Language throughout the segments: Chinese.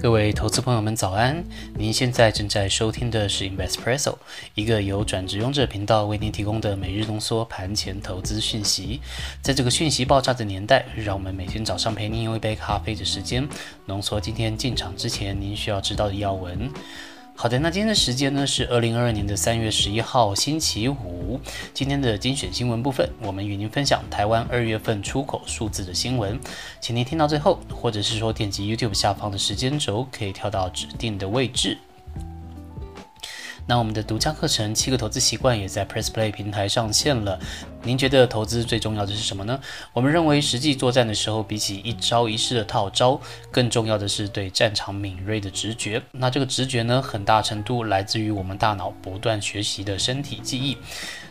各位投资朋友们，早安！您现在正在收听的是 Investpresso，一个由转职勇者频道为您提供的每日浓缩盘前投资讯息。在这个讯息爆炸的年代，让我们每天早上陪您用一杯咖啡的时间，浓缩今天进场之前您需要知道的要闻。好的，那今天的时间呢是二零二二年的三月十一号星期五。今天的精选新闻部分，我们与您分享台湾二月份出口数字的新闻，请您听到最后，或者是说点击 YouTube 下方的时间轴，可以跳到指定的位置。那我们的独家课程《七个投资习惯》也在 Press Play 平台上线了。您觉得投资最重要的是什么呢？我们认为实际作战的时候，比起一招一式的套招，更重要的是对战场敏锐的直觉。那这个直觉呢，很大程度来自于我们大脑不断学习的身体记忆。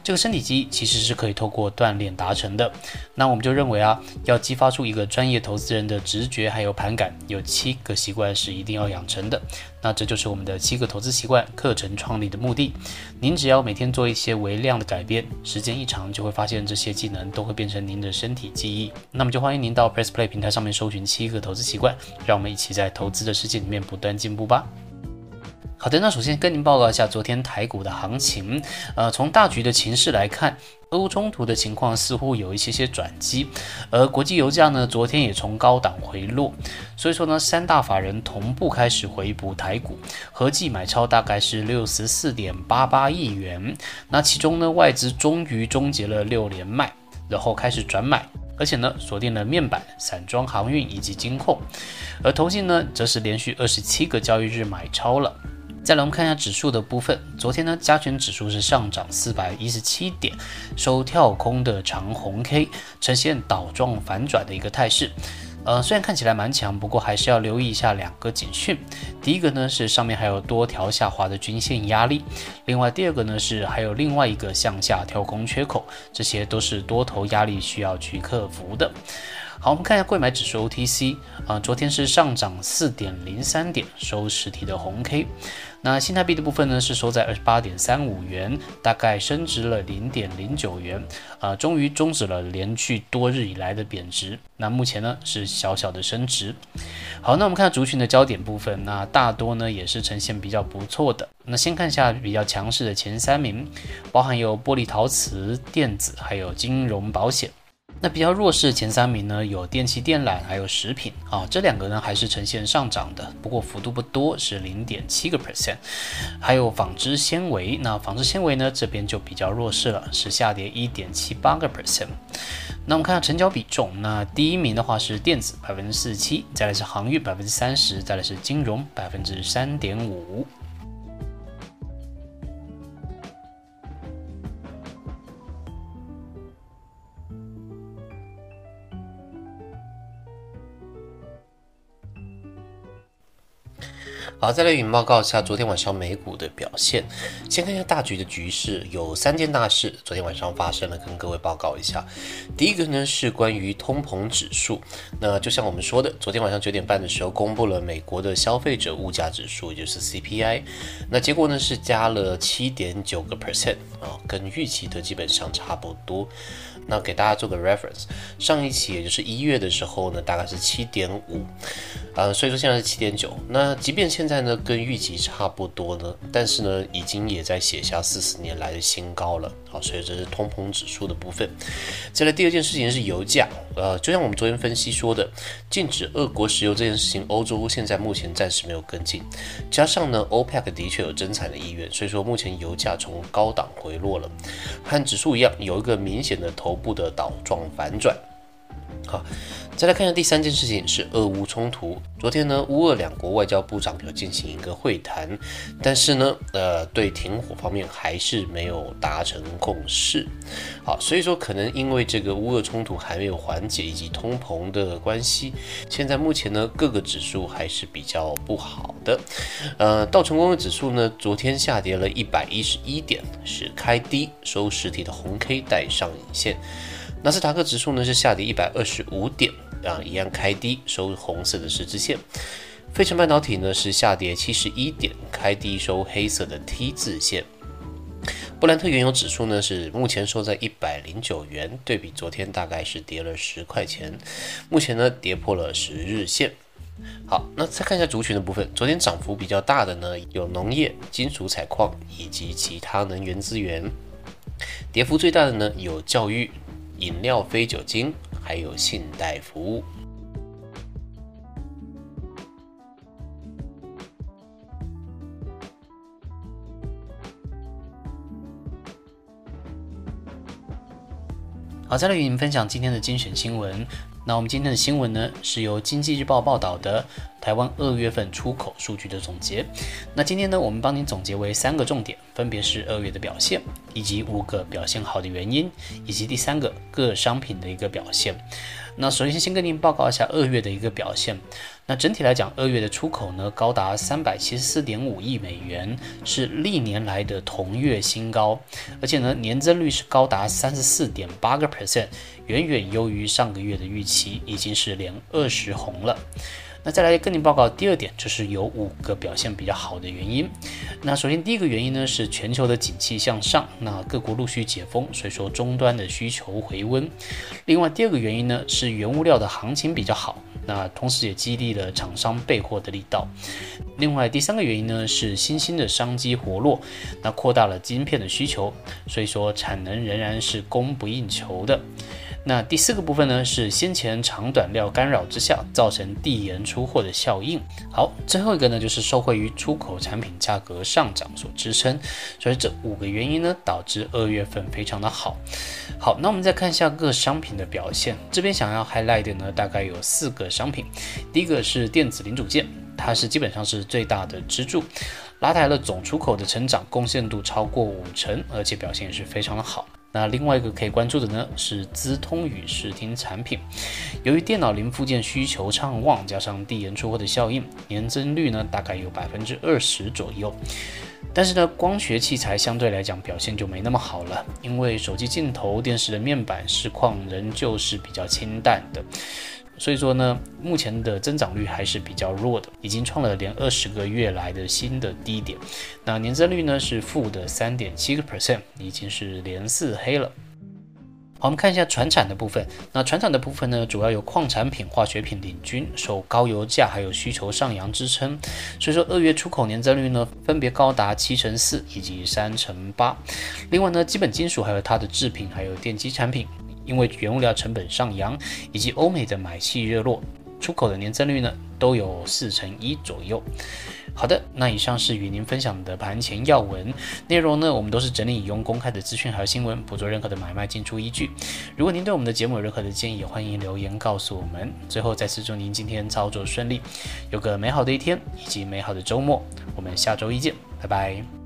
这个身体记忆其实是可以透过锻炼达成的。那我们就认为啊，要激发出一个专业投资人的直觉还有盘感，有七个习惯是一定要养成的。那这就是我们的七个投资习惯课程创立的目的。您只要每天做一些微量的改变，时间一长就会发现这些技能都会变成您的身体记忆。那么就欢迎您到 Press Play 平台上面搜寻七个投资习惯，让我们一起在投资的世界里面不断进步吧。好的，那首先跟您报告一下昨天台股的行情。呃，从大局的情势来看，俄乌冲突的情况似乎有一些些转机，而国际油价呢，昨天也从高档回落。所以说呢，三大法人同步开始回补台股，合计买超大概是六十四点八八亿元。那其中呢，外资终于终结了六连卖，然后开始转买，而且呢，锁定了面板、散装航运以及金控。而投信呢，则是连续二十七个交易日买超了。再来，我们看一下指数的部分。昨天呢，加权指数是上涨四百一十七点，收跳空的长红 K，呈现倒状反转的一个态势。呃，虽然看起来蛮强，不过还是要留意一下两个警讯。第一个呢是上面还有多条下滑的均线压力，另外第二个呢是还有另外一个向下跳空缺口，这些都是多头压力需要去克服的。好，我们看一下贵买指数 OTC 啊，昨天是上涨四点零三点，收实体的红 K。那新台币的部分呢，是收在二十八点三五元，大概升值了零点零九元，啊，终于终止了连续多日以来的贬值。那目前呢是小小的升值。好，那我们看族群的焦点部分，那大多呢也是呈现比较不错的。那先看一下比较强势的前三名，包含有玻璃陶瓷、电子，还有金融保险。那比较弱势前三名呢，有电器电缆，还有食品啊，这两个呢还是呈现上涨的，不过幅度不多，是零点七个 percent。还有纺织纤维，那纺织纤维呢这边就比较弱势了，是下跌一点七八个 percent。那我们看下成交比重，那第一名的话是电子百分之四十七，再来是航运百分之三十，再来是金融百分之三点五。好，再来与报告一下昨天晚上美股的表现。先看一下大局的局势，有三件大事昨天晚上发生了，跟各位报告一下。第一个呢是关于通膨指数，那就像我们说的，昨天晚上九点半的时候公布了美国的消费者物价指数，也就是 CPI，那结果呢是加了七点九个 percent 啊，跟预期的基本上差不多。那给大家做个 reference，上一期也就是一月的时候呢，大概是七点五，呃，所以说现在是七点九。那即便现在呢跟预期差不多呢，但是呢已经也在写下四十年来的新高了。好，所以这是通膨指数的部分。再来第二件事情是油价，呃，就像我们昨天分析说的，禁止俄国石油这件事情，欧洲现在目前暂时没有跟进，加上呢，OPEC 的确有增产的意愿，所以说目前油价从高档回落了，和指数一样有一个明显的头部的倒状反转。好，再来看一下第三件事情是俄乌冲突。昨天呢，乌俄两国外交部长有进行一个会谈，但是呢，呃，对停火方面还是没有达成共识。好，所以说可能因为这个乌俄冲突还没有缓解，以及通膨的关系，现在目前呢各个指数还是比较不好的。呃，道琼工业指数呢昨天下跌了一百一十一点，是开低收实体的红 K 带上影线。纳斯达克指数呢是下跌一百二十五点啊，一样开低收红色的十字线。费城半导体呢是下跌七十一点，开低收黑色的 T 字线。布兰特原油指数呢是目前收在一百零九元，对比昨天大概是跌了十块钱。目前呢跌破了十日线。好，那再看一下族群的部分，昨天涨幅比较大的呢，有农业、金属采矿以及其他能源资源；跌幅最大的呢，有教育、饮料、非酒精，还有信贷服务。好，再来与您分享今天的精选新闻。那我们今天的新闻呢，是由经济日报报道的台湾二月份出口数据的总结。那今天呢，我们帮您总结为三个重点，分别是二月的表现，以及五个表现好的原因，以及第三个各商品的一个表现。那首先先跟您报告一下二月的一个表现。那整体来讲，二月的出口呢高达三百七十四点五亿美元，是历年来的同月新高，而且呢年增率是高达三十四点八个 percent，远远优于上个月的预期，已经是连二十红了。那再来跟您报告第二点，就是有五个表现比较好的原因。那首先第一个原因呢是全球的景气向上，那各国陆续解封，所以说终端的需求回温。另外第二个原因呢是原物料的行情比较好，那同时也激励了厂商备货的力道。另外第三个原因呢是新兴的商机活络，那扩大了晶片的需求，所以说产能仍然是供不应求的。那第四个部分呢，是先前长短料干扰之下，造成递延出货的效应。好，最后一个呢，就是受惠于出口产品价格上涨所支撑。所以这五个原因呢，导致二月份非常的好。好，那我们再看一下各商品的表现。这边想要 highlight 的呢，大概有四个商品。第一个是电子零组件，它是基本上是最大的支柱，拉抬了总出口的成长，贡献度超过五成，而且表现也是非常的好。那另外一个可以关注的呢是资通与视听产品，由于电脑零附件需求畅旺，加上递延出货的效应，年增率呢大概有百分之二十左右。但是呢，光学器材相对来讲表现就没那么好了，因为手机镜头、电视的面板视况仍旧是比较清淡的。所以说呢，目前的增长率还是比较弱的，已经创了连二十个月来的新的低点。那年增率呢是负的三点七个 percent，已经是连四黑了。好，我们看一下船产的部分。那船产的部分呢，主要有矿产品、化学品领军，受高油价还有需求上扬支撑。所以说，二月出口年增率呢，分别高达七成四以及三成八。另外呢，基本金属还有它的制品，还有电机产品。因为原物料成本上扬，以及欧美的买气热络，出口的年增率呢都有四成一左右。好的，那以上是与您分享的盘前要闻内容呢，我们都是整理引用公开的资讯和新闻，不做任何的买卖进出依据。如果您对我们的节目有任何的建议，欢迎留言告诉我们。最后再次祝您今天操作顺利，有个美好的一天以及美好的周末。我们下周一见，拜拜。